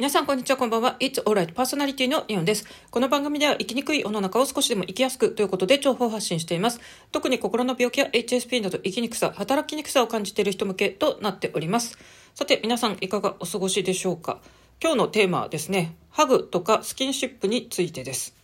皆さん、こんにちは、こんばんは。It's Alright パーソナリティのイオンです。この番組では生きにくい世の中を少しでも生きやすくということで情報発信しています。特に心の病気や HSP など生きにくさ、働きにくさを感じている人向けとなっております。さて、皆さん、いかがお過ごしでしょうか今日のテーマはですね、ハグとかスキンシップについてです。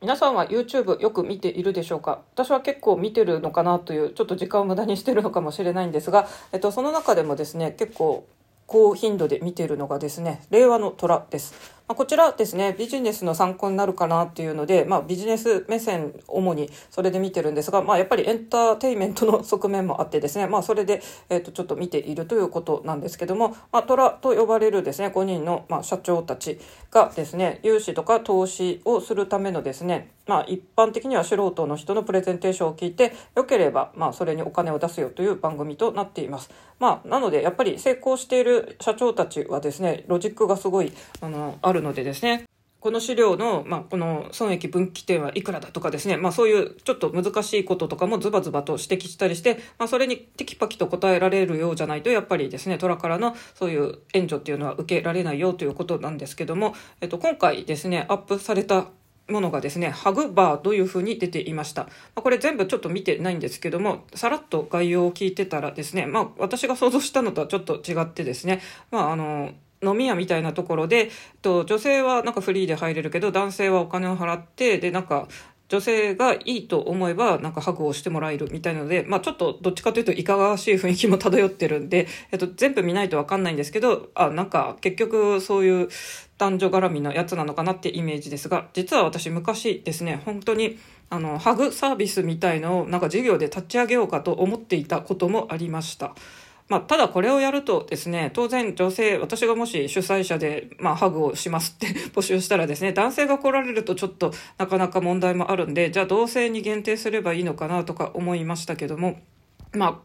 皆さんは YouTube よく見ているでしょうか私は結構見てるのかなというちょっと時間を無駄にしてるのかもしれないんですが、えっと、その中でもですね結構高頻度で見ているのがですね令和の虎です。まあ、こちらですね、ビジネスの参考になるかなっていうので、まあ、ビジネス目線、主にそれで見てるんですが、まあ、やっぱりエンターテイメントの側面もあってですね、まあ、それで、え、ー、と、ちょっと見ているということなんですけども、まあ、トラと呼ばれるですね、5人の、まあ、社長たちがですね、融資とか投資をするためのですね、まあ、一般的には素人の人のプレゼンテーションを聞いて、よければ、まあ、それにお金を出すよという番組となっています。まあ、なので、やっぱり成功している社長たちはですね、ロジックがすごい、あの、あるのでですね、この資料の、まあ、この損益分岐点はいくらだとかですね、まあ、そういうちょっと難しいこととかもズバズバと指摘したりして、まあ、それにテキパキと答えられるようじゃないと、やっぱりですね、虎からのそういう援助っていうのは受けられないよということなんですけども、えっと、今回ですね、アップされたものがですね、ハグバーというふうに出ていました。まあ、これ全部ちょっと見てないんですけども、さらっと概要を聞いてたらですね、まあ私が想像したのとはちょっと違ってですね、まああの、飲み屋みたいなところで、と女性はなんかフリーで入れるけど、男性はお金を払って、で、なんか、女性がいいと思えば、なんかハグをしてもらえるみたいなので、まあちょっとどっちかというといかがわしい雰囲気も漂ってるんで、えっと、全部見ないとわかんないんですけど、あ、なんか結局そういう男女絡みのやつなのかなってイメージですが、実は私昔ですね、本当にあの、ハグサービスみたいのをなんか授業で立ち上げようかと思っていたこともありました。まあ、ただこれをやるとですね、当然女性、私がもし主催者で、まあ、ハグをしますって 募集したらですね、男性が来られるとちょっとなかなか問題もあるんで、じゃあ同性に限定すればいいのかなとか思いましたけども、ま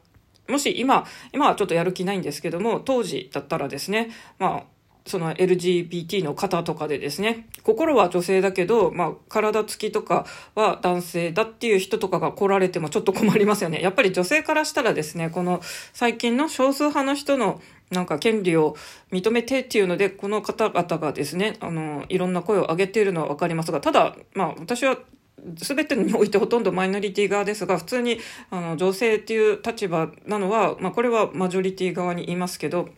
あ、もし今、今はちょっとやる気ないんですけども、当時だったらですね、まあ、その LGBT の方とかでですね、心は女性だけど、まあ、体つきとかは男性だっていう人とかが来られてもちょっと困りますよね。やっぱり女性からしたらですね、この最近の少数派の人のなんか権利を認めてっていうので、この方々がですね、あの、いろんな声を上げているのはわかりますが、ただ、まあ、私は全てにおいてほとんどマイノリティ側ですが、普通にあの女性っていう立場なのは、まあ、これはマジョリティ側に言いますけど、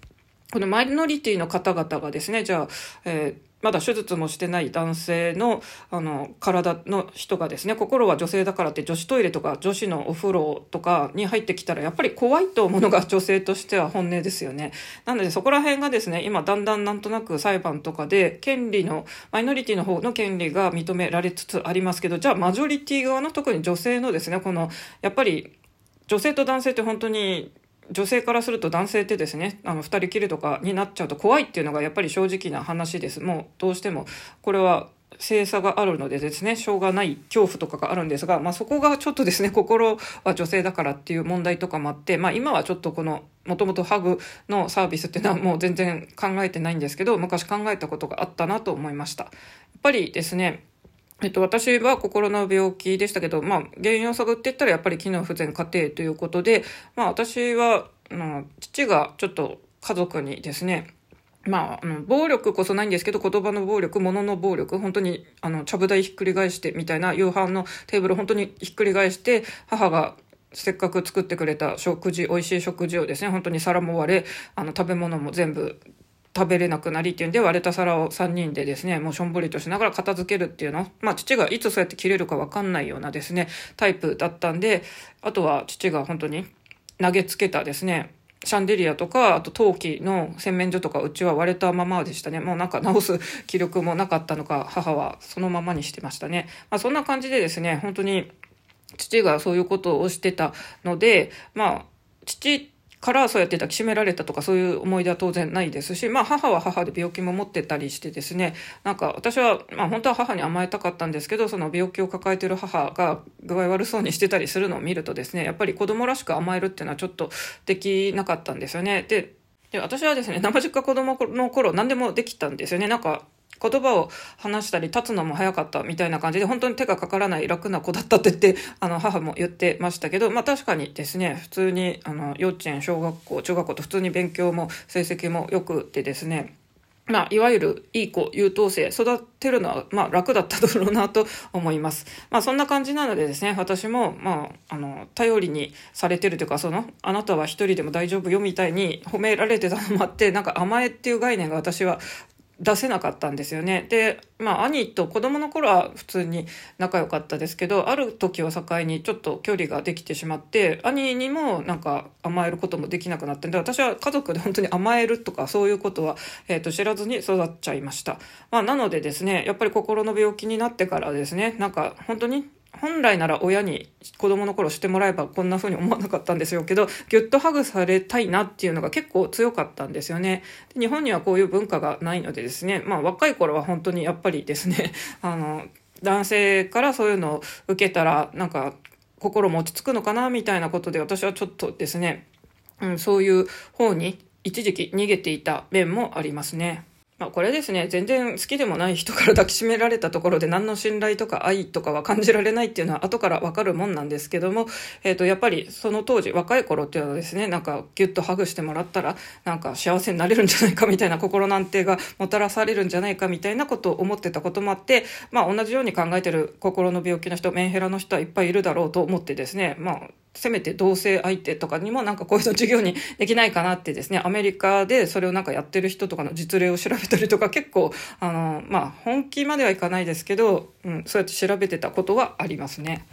このマイノリティの方々がですね、じゃあ、えーまだ手術もしてない男性のあの体の人がですね心は女性だからって女子トイレとか女子のお風呂とかに入ってきたらやっぱり怖いと思うのが女性としては本音ですよね。なのでそこら辺がですね今だんだんなんとなく裁判とかで権利のマイノリティの方の権利が認められつつありますけどじゃあマジョリティ側の特に女性のですねこのやっぱり女性と男性って本当に女性からすると男性ってですねあの2人きりとかになっちゃうと怖いっていうのがやっぱり正直な話ですもうどうしてもこれは性差があるのでですねしょうがない恐怖とかがあるんですが、まあ、そこがちょっとですね心は女性だからっていう問題とかもあって、まあ、今はちょっとこのもともとハグのサービスっていうのはもう全然考えてないんですけど昔考えたことがあったなと思いました。やっぱりですねえっと、私は心の病気でしたけど、まあ、原因を探っていったらやっぱり機能不全家庭ということで、まあ、私は、あの、父がちょっと家族にですね、まあ、あの、暴力こそないんですけど、言葉の暴力、物の暴力、本当に、あの、ちゃぶ台ひっくり返してみたいな、夕飯のテーブル本当にひっくり返して、母がせっかく作ってくれた食事、美味しい食事をですね、本当に皿も割れ、あの、食べ物も全部食べれなくなりっていうんで割れた皿を3人でですね、もうしょんぼりとしながら片付けるっていうの？まあ父がいつそうやって切れるかわかんないようなですね、タイプだったんで、あとは父が本当に投げつけたですね、シャンデリアとか、あと陶器の洗面所とか、うちは割れたままでしたね。もうなんか直す気力もなかったのか、母はそのままにしてましたね。まあそんな感じでですね、本当に父がそういうことをしてたので、まあ父からそうやって抱きしめられたとかそういう思い出は当然ないですし、まあ母は母で病気も持ってたりしてですね、なんか私は、まあ本当は母に甘えたかったんですけど、その病気を抱えてる母が具合悪そうにしてたりするのを見るとですね、やっぱり子供らしく甘えるっていうのはちょっとできなかったんですよね。で、で私はですね、生実家子供の頃何でもできたんですよね。なんか言葉を話したり立つのも早かったみたいな感じで本当に手がかからない楽な子だったって言って あの母も言ってましたけどまあ確かにですね普通にあの幼稚園小学校中学校と普通に勉強も成績も良くてですねまあ、いわゆるいい子、優等生、育てるのは、まあ、楽だっただろうなと思います。まあ、そんな感じなのでですね、私も、まあ、あの、頼りにされてるというか、その、あなたは一人でも大丈夫よみたいに褒められてたのもあって、なんか甘えっていう概念が私は出せなかったんですよね。で、まあ、兄と子供の頃は普通に仲良かったですけど、ある時を境にちょっと距離ができてしまって、兄にもなんか甘えることもできなくなってで、私は家族で本当に甘えるとかそういうことは、えっ、ー、と、知らずに育っちゃいました。まあ、なのでですね、やっぱり心の病気になってからですね、なんか本当に本来なら親に子供の頃してもらえばこんな風に思わなかったんですよけど、ぎゅっとハグされたいなっていうのが結構強かったんですよね。日本にはこういう文化がないのでですね、まあ若い頃は本当にやっぱりですね、あの、男性からそういうのを受けたら、なんか心も落ち着くのかなみたいなことで私はちょっとですね、うん、そういう方に一時期逃げていた面もありますね。まあ、これですね、全然好きでもない人から抱きしめられたところで何の信頼とか愛とかは感じられないっていうのは後からわかるもんなんですけども、えっ、ー、と、やっぱりその当時、若い頃っていうのはですね、なんかギュッとハグしてもらったら、なんか幸せになれるんじゃないかみたいな心の安定がもたらされるんじゃないかみたいなことを思ってたこともあって、まあ同じように考えてる心の病気の人、メンヘラの人はいっぱいいるだろうと思ってですね、まあせめて同性相手とかにもなんかこういうの授業にできないかなってですね、アメリカでそれをなんかやってる人とかの実例を調べたりとか結構、あの、まあ本気まではいかないですけど、うん、そうやって調べてたことはありますね。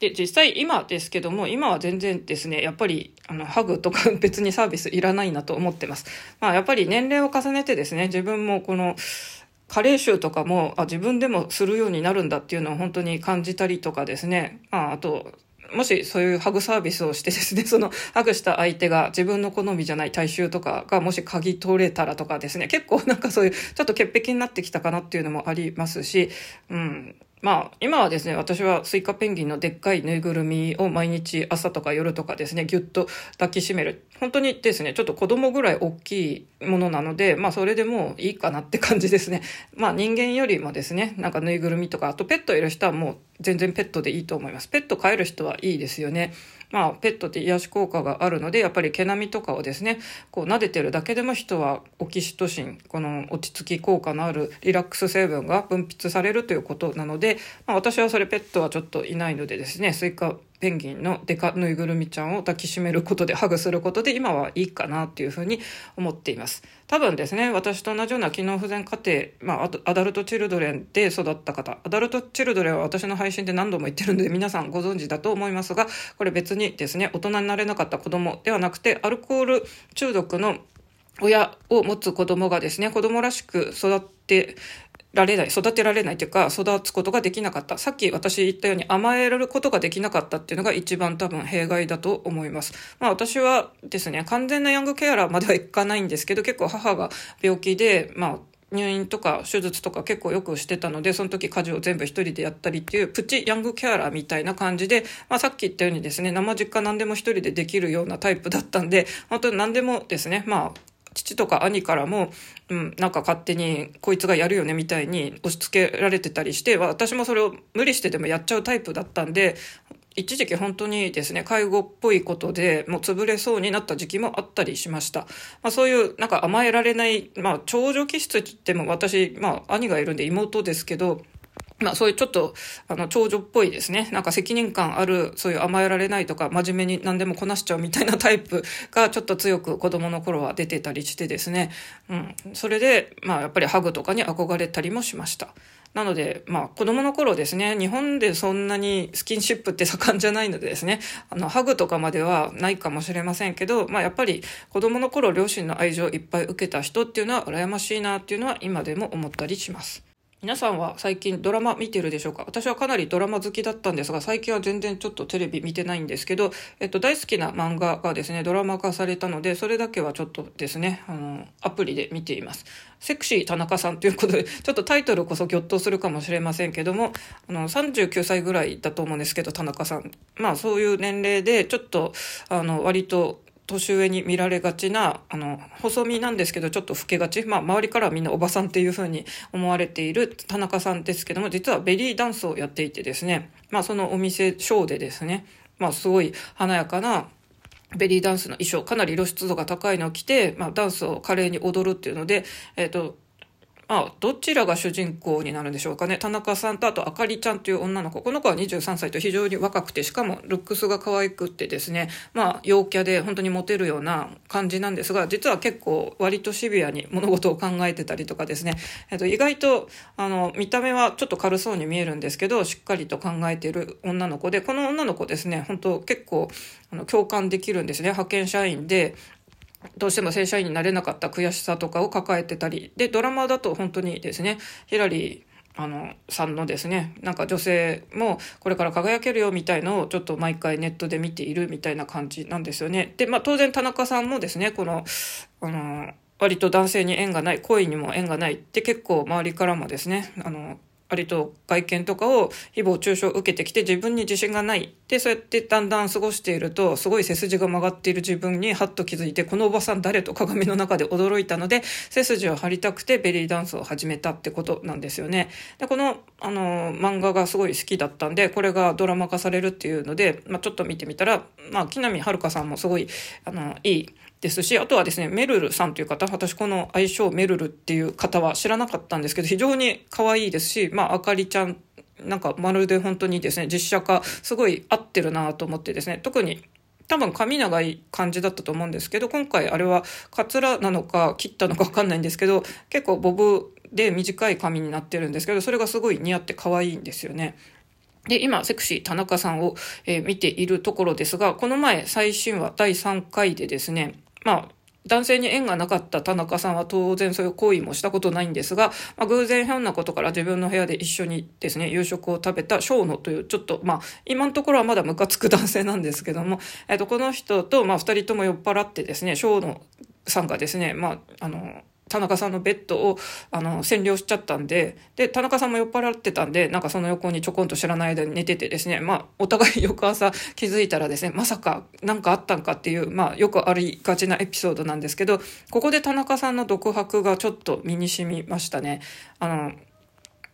で、実際今ですけども、今は全然ですね、やっぱり、あの、ハグとか別にサービスいらないなと思ってます。まあやっぱり年齢を重ねてですね、自分もこの、加齢臭とかもあ自分でもするようになるんだっていうのを本当に感じたりとかですね、まあ、あともしそういうハグサービスをしてですね、そのハグした相手が自分の好みじゃない体臭とかがもし嗅ぎ取れたらとかですね、結構なんかそういうちょっと潔癖になってきたかなっていうのもありますし、うん、まあ、今はですね、私はスイカペンギンのでっかいぬいぐるみを毎日朝とか夜とかですね、ぎゅっと抱きしめる。本当にですね、ちょっと子供ぐらい大きいものなので、まあそれでもういいかなって感じですね。まあ人間よりもですね、なんかぬいぐるみとか、あとペットいる人はもう全然ペットでいいと思います。ペット飼える人はいいですよね。まあ、ペットって癒し効果があるので、やっぱり毛並みとかをですね、こう撫でてるだけでも人はオキシトシン、この落ち着き効果のあるリラックス成分が分泌されるということなので、まあ、私はそれペットはちょっといないのでですね、スイカペンギンのデカぬいぐるみちゃんを抱きしめることでハグすることで今はいいかなっていうふうに思っています。多分ですね、私と同じような機能不全家庭、まあ、アダルトチルドレンで育った方、アダルトチルドレンは私の配信で何度も言ってるんで皆さんご存知だと思いますが、これ別にですね、大人になれなかった子供ではなくて、アルコール中毒の親を持つ子供がですね、子供らしく育ってられない、育てられないというか、育つことができなかった。さっき私言ったように甘えられることができなかったっていうのが一番多分弊害だと思います。まあ私はですね、完全なヤングケアラーまではいかないんですけど、結構母が病気で、まあ入院とか手術とか結構よくしてたので、その時家事を全部一人でやったりっていうプチヤングケアラーみたいな感じで、まあさっき言ったようにですね、生実家何でも一人でできるようなタイプだったんで、本当に何でもですね、まあ父とか兄からも、うん、なんか勝手にこいつがやるよねみたいに押し付けられてたりして、私もそれを無理してでもやっちゃうタイプだったんで、一時期本当にですね、介護っぽいことでもう潰れそうになった時期もあったりしました。まあそういうなんか甘えられない、まあ長女気質って言っても私、まあ兄がいるんで妹ですけど、まあそういうちょっと、あの、長女っぽいですね。なんか責任感ある、そういう甘えられないとか、真面目に何でもこなしちゃうみたいなタイプがちょっと強く子供の頃は出てたりしてですね。うん。それで、まあやっぱりハグとかに憧れたりもしました。なので、まあ子供の頃ですね、日本でそんなにスキンシップって盛んじゃないのでですね、あの、ハグとかまではないかもしれませんけど、まあやっぱり子供の頃両親の愛情をいっぱい受けた人っていうのは羨ましいなっていうのは今でも思ったりします。皆さんは最近ドラマ見てるでしょうか？私はかなりドラマ好きだったんですが、最近は全然ちょっとテレビ見てないんですけど、えっと、大好きな漫画がですね、ドラマ化されたので、それだけはちょっとですね、あの、アプリで見ています。セクシー田中さんということで、ちょっとタイトルこそぎょっとするかもしれませんけども、あの、39歳ぐらいだと思うんですけど、田中さん。まあ、そういう年齢で、ちょっと、あの、割と、年上に見られがちな、あの、細身なんですけど、ちょっと老けがち。まあ、周りからはみんなおばさんっていう風に思われている田中さんですけども、実はベリーダンスをやっていてですね、まあ、そのお店、ショーでですね、まあ、すごい華やかな、ベリーダンスの衣装、かなり露出度が高いのを着て、まあ、ダンスを華麗に踊るっていうので、えっ、ー、と、あ、どちらが主人公になるんでしょうかね。田中さんとあとあかりちゃんという女の子。この子は23歳と非常に若くて、しかもルックスが可愛くってですね、まあ、陽キャで本当にモテるような感じなんですが、実は結構割とシビアに物事を考えてたりとかですね、えっと、意外と、あの、見た目はちょっと軽そうに見えるんですけど、しっかりと考えている女の子で、この女の子ですね、本当結構、あの、共感できるんですね。派遣社員で、どうしても正社員になれなかった悔しさとかを抱えてたり、で、ドラマだと本当にですね、ヒラリー、あの、さんのですね、なんか女性もこれから輝けるよみたいのをちょっと毎回ネットで見ているみたいな感じなんですよね。で、まあ当然田中さんもですね、この、あの、割と男性に縁がない、恋にも縁がないって結構周りからもですね、あの、割と外見とかを誹謗中傷を受けてきて自分に自信がない。で、そうやってだんだん過ごしていると、すごい背筋が曲がっている自分にハッと気づいて、このおばさん誰と鏡の中で驚いたので、背筋を張りたくてベリーダンスを始めたってことなんですよね。で、この、あの、漫画がすごい好きだったんで、これがドラマ化されるっていうので、まあちょっと見てみたら、まあ木南遥さんもすごい、あの、いい、ですし、あとはですね、メルルさんという方、私この愛称メルルっていう方は知らなかったんですけど、非常に可愛いですし、まあ、あかりちゃん、なんかまるで本当にですね、実写化、すごい合ってるなと思ってですね、特に多分髪長い感じだったと思うんですけど、今回あれはカツラなのか切ったのかわかんないんですけど、結構ボブで短い髪になってるんですけど、それがすごい似合って可愛いんですよね。で、今、セクシー田中さんを、えー、見ているところですが、この前、最新話第3回でですね、まあ、男性に縁がなかった田中さんは当然そういう行為もしたことないんですが、まあ、偶然ひょんなことから自分の部屋で一緒にですね、夕食を食べた小野という、ちょっと、まあ、今のところはまだムカつく男性なんですけども、えっ、と、この人と、まあ、二人とも酔っ払ってですね、小野さんがですね、まあ、あの、田中さんのベッドを、あの、占領しちゃったんで、で、田中さんも酔っ払ってたんで、なんかその横にちょこんと知らない間に寝ててですね、まあ、お互い翌朝気づいたらですね、まさか何かあったんかっていう、まあ、よくありがちなエピソードなんですけど、ここで田中さんの独白がちょっと身に染みましたね。あの、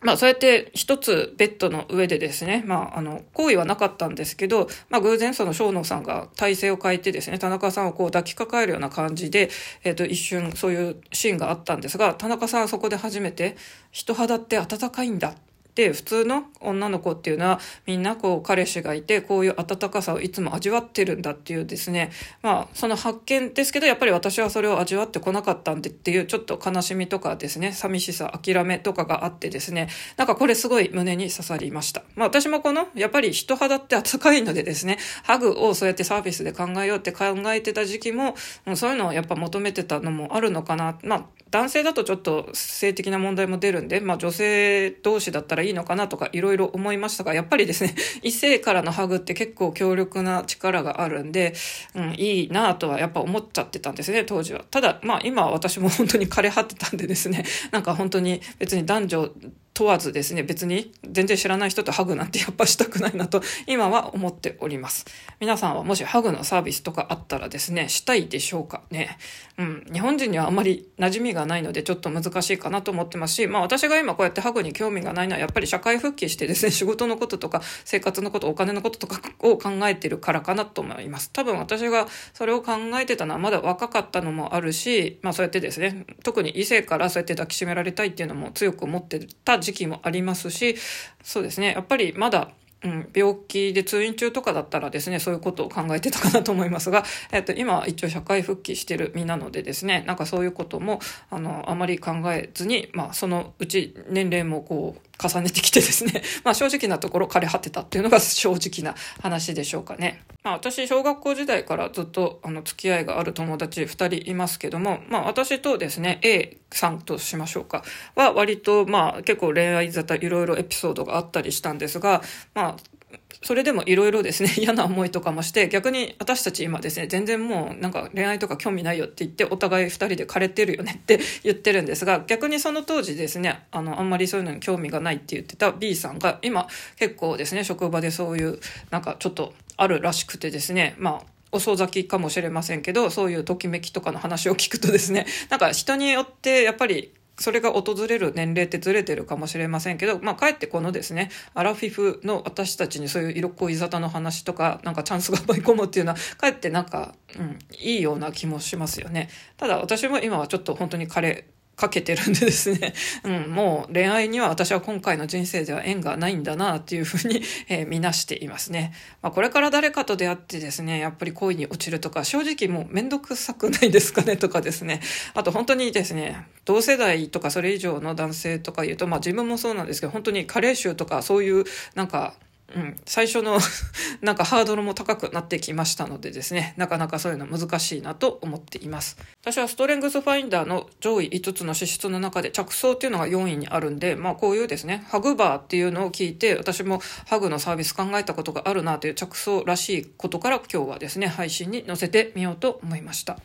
まあそうやって一つベッドの上でですね、まああの、行為はなかったんですけど、まあ偶然その小野さんが体勢を変えてですね、田中さんをこう抱きかかえるような感じで、えっ、ー、と一瞬そういうシーンがあったんですが、田中さんはそこで初めて、人肌って暖かいんだで、普通の女の子っていうのはみんなこう彼氏がいてこういう温かさをいつも味わってるんだっていうですね、まあその発見ですけどやっぱり私はそれを味わってこなかったんでっていうちょっと悲しみとかですね、寂しさ、諦めとかがあってですね、なんかこれすごい胸に刺さりました。まあ私もこのやっぱり人肌って温かいのでですね、ハグをそうやってサービスで考えようって考えてた時期も、もうそういうのをやっぱ求めてたのもあるのかな。まあ男性だとちょっと性的な問題も出るんで、まあ女性同士だったらいいのかなとかいろいろ思いましたが、やっぱりですね、異性からのハグって結構強力な力があるんで、うん、いいなとはやっぱ思っちゃってたんですね、当時は。ただ、まあ今私も本当に枯れ果てたんでですね、なんか本当に別に男女問わずですね、別に全然知らない人とハグなんてやっぱしたくないなと今は思っております。皆さんはもしハグのサービスとかあったらですね、したいでしょうかね。うん。日本人にはあまり馴染みがないのでちょっと難しいかなと思ってますし、まあ私が今こうやってハグに興味がないのはやっぱり社会復帰してですね、仕事のこととか生活のこと、お金のこととかを考えてるからかなと思います。多分私がそれを考えてたのはまだ若かったのもあるし、まあそうやってですね、特に異性からそうやって抱きしめられたいっていうのも強く思ってた時期もありますし、そうですね、やっぱりまだうん、病気で通院中とかだったらですね、そういうことを考えてたかなと思いますが、えっと、今一応社会復帰してる身なのでですね、なんかそういうことも、あの、あまり考えずに、まあ、そのうち年齢もこう、重ねてきてですね、まあ正直なところ枯れ果てたっていうのが正直な話でしょうかね。まあ私、小学校時代からずっとあの付き合いがある友達2人いますけども、まあ私とですね、A さんとしましょうか、は割とまあ結構恋愛沙汰いろいろエピソードがあったりしたんですが、まあそれでもいろいろですね、嫌な思いとかもして、逆に私たち今ですね、全然もうなんか恋愛とか興味ないよって言って、お互い二人で枯れてるよねって 言ってるんですが、逆にその当時ですね、あの、あんまりそういうのに興味がないって言ってた B さんが、今結構ですね、職場でそういう、なんかちょっとあるらしくてですね、まあ、遅咲きかもしれませんけど、そういうときめきとかの話を聞くとですね、なんか人によってやっぱりそれが訪れる年齢ってずれてるかもしれませんけど、まあ、かえってこのですね、アラフィフの私たちにそういう色っ濃い沙汰の話とか、なんかチャンスが舞い込むっていうのは、かえってなんか、うん、いいような気もしますよね。ただ私も今はちょっと本当に彼かけてるんでですね、うん、もう恋愛には私は今回の人生では縁がないんだなっていうふうに、えー、見なしていますね。まあ、これから誰かと出会ってですね、やっぱり恋に落ちるとか、正直もうめんどくさくないですかねとかですね。あと本当にですね、同世代とかそれ以上の男性とか言うと、まあ自分もそうなんですけど、本当に加齢臭とかそういうなんかうん、最初の なんかハードルも高くなってきましたのでですね、なかなかそういうの難しいなと思っています。私はストレングスファインダーの上位5つの資質の中で着想っていうのが4位にあるんで、まあこういうですね、ハグバーっていうのを聞いて、私もハグのサービス考えたことがあるなという着想らしいことから今日はですね、配信に載せてみようと思いました。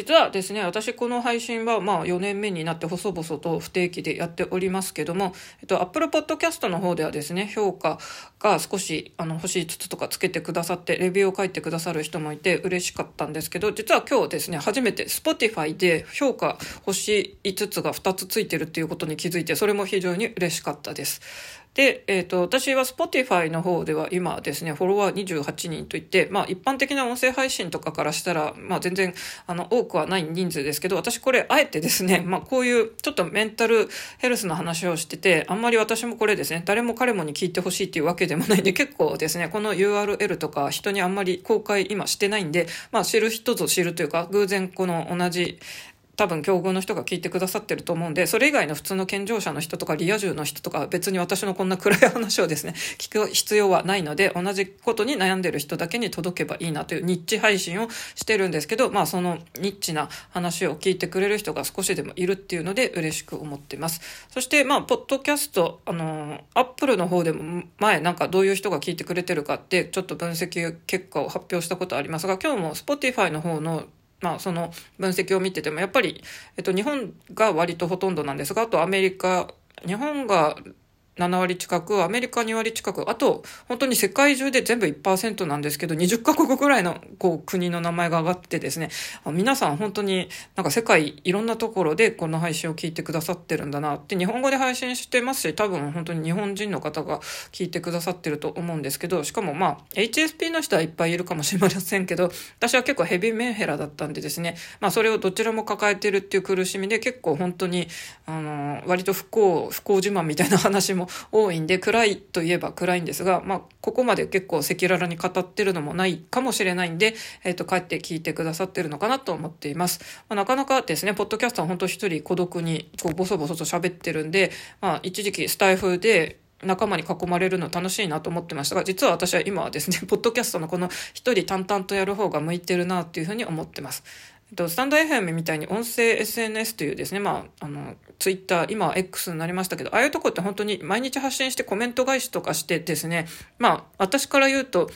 実はですね、私この配信はまあ4年目になって細々と不定期でやっておりますけども、えっと、Apple Podcast の方ではですね、評価が少しあの星5つとかつけてくださって、レビューを書いてくださる人もいて嬉しかったんですけど、実は今日ですね、初めて Spotify で評価星5つが2つついてるっていうことに気づいて、それも非常に嬉しかったです。で、えっ、ー、と、私は Spotify の方では今ですね、フォロワー28人といって、まあ一般的な音声配信とかからしたら、まあ全然、あの、多くはない人数ですけど、私これあえてですね、まあこういうちょっとメンタルヘルスの話をしてて、あんまり私もこれですね、誰も彼もに聞いてほしいっていうわけでもないんで、結構ですね、この URL とか人にあんまり公開今してないんで、まあ知る人ぞ知るというか、偶然この同じ多分境遇の人が聞いてくださってると思うんで、それ以外の普通の健常者の人とかリア充の人とか別に私のこんな暗い話をですね、聞く必要はないので、同じことに悩んでる人だけに届けばいいなというニッチ配信をしてるんですけど、まあそのニッチな話を聞いてくれる人が少しでもいるっていうので嬉しく思ってます。そしてまあ、ポッドキャスト、あの、アップルの方でも前なんかどういう人が聞いてくれてるかってちょっと分析結果を発表したことありますが、今日も Spotify の方のまあ、その分析を見てても、やっぱり、えっと、日本が割とほとんどなんですが、あとアメリカ、日本が7割近く、アメリカ2割近く、あと、本当に世界中で全部1%なんですけど、20カ国ぐらいの、こう、国の名前が上がってですね、皆さん本当になんか世界いろんなところでこの配信を聞いてくださってるんだなって、日本語で配信してますし、多分本当に日本人の方が聞いてくださってると思うんですけど、しかもまあ、HSP の人はいっぱいいるかもしれませんけど、私は結構ヘビーメンヘラだったんでですね、まあそれをどちらも抱えてるっていう苦しみで結構本当に、あの、割と不幸、不幸自慢みたいな話もも多いんで、暗いといえば暗いんですが、まあ、ここまで結構赤裸々に語ってるのもないかもしれないんで、えっ、ー、と、帰って聞いてくださってるのかなと思っています。まあ、なかなかですね、ポッドキャストは本当一人孤独に、こう、ボソボソと喋ってるんで、まあ、一時期スタイフで、仲間に囲まれるの楽しいなと思ってましたが、実は私は今はですね、ポッドキャストのこの一人淡々とやる方が向いてるなっていうふうに思ってます。と、スタンド FM みたいに音声 SNS というですね、まあ、あの、ツイッター、今 X になりましたけど、ああいうとこって本当に毎日発信してコメント返しとかしてですね、まあ、私から言うと、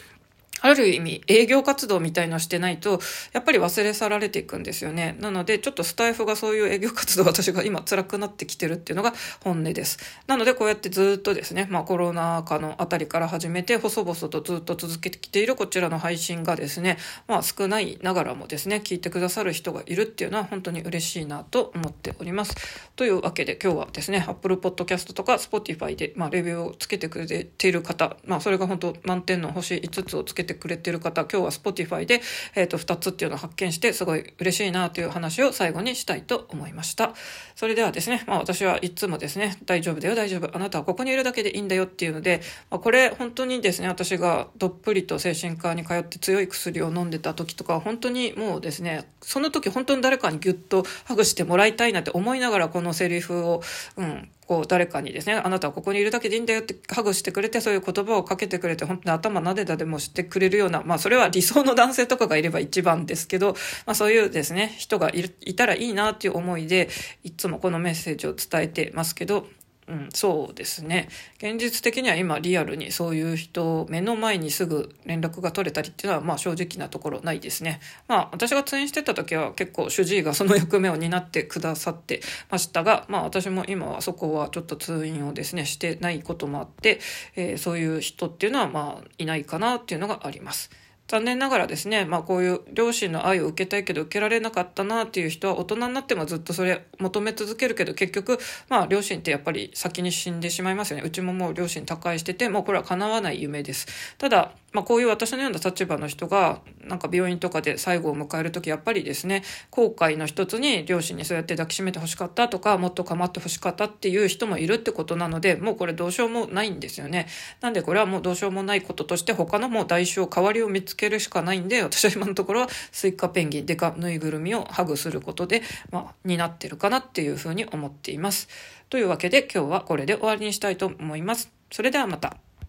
ある意味営業活動みたいのしてないと、やっぱり忘れ去られていくんですよね。なので、ちょっとスタイフがそういう営業活動私が今辛くなってきてるっていうのが本音です。なので、こうやってずっとですね、まあコロナ禍のあたりから始めて、細々とずっと続けてきているこちらの配信がですね、まあ少ないながらもですね、聞いてくださる人がいるっていうのは本当に嬉しいなと思っております。というわけで今日はですね、Apple Podcast とか Spotify で、まあレビューをつけてくれている方、まあそれが本当満点の星5つをつけててくれてる方、今日は Spotify で、えっ、ー、と、2つっていうのを発見して、すごい嬉しいなという話を最後にしたいと思いました。それではですね、まあ私はいつもですね、大丈夫だよ、大丈夫。あなたはここにいるだけでいいんだよっていうので、まあ、これ本当にですね、私がどっぷりと精神科に通って強い薬を飲んでた時とか、本当にもうですね、その時本当に誰かにギュッとハグしてもらいたいなって思いながらこのセリフを、うん、こう誰かにですね、あなたはここにいるだけでいいんだよってハグしてくれて、そういう言葉をかけてくれて、本当に頭なでたでもしてくれるような、まあそれは理想の男性とかがいれば一番ですけど、まあそういうですね、人がいたらいいなっていう思いで、いつもこのメッセージを伝えてますけど、うん、そうですね。現実的には今リアルにそういう人目の前にすぐ連絡が取れたりっていうのはまあ正直なところないですね。まあ私が通院してた時は結構主治医がその役目を担ってくださってましたが、まあ私も今はそこはちょっと通院をですねしてないこともあって、えー、そういう人っていうのはまあいないかなっていうのがあります。残念ながらですね、まあこういう両親の愛を受けたいけど受けられなかったなっていう人は大人になってもずっとそれ求め続けるけど結局、まあ両親ってやっぱり先に死んでしまいますよね。うちももう両親他界してて、もうこれは叶わない夢です。ただ、まあ、こういう私のような立場の人が、なんか病院とかで最後を迎える時やっぱりですね、後悔の一つに両親にそうやって抱きしめて欲しかったとか、もっと構って欲しかったっていう人もいるってことなので、もうこれどうしようもないんですよね。なんでこれはもうどうしようもないこととして、他のもう代償、代わりを見つけるしかないんで、私は今のところはスイカペンギン、デカぬいぐるみをハグすることで、まあ、になってるかなっていうふうに思っています。というわけで今日はこれで終わりにしたいと思います。それではまた。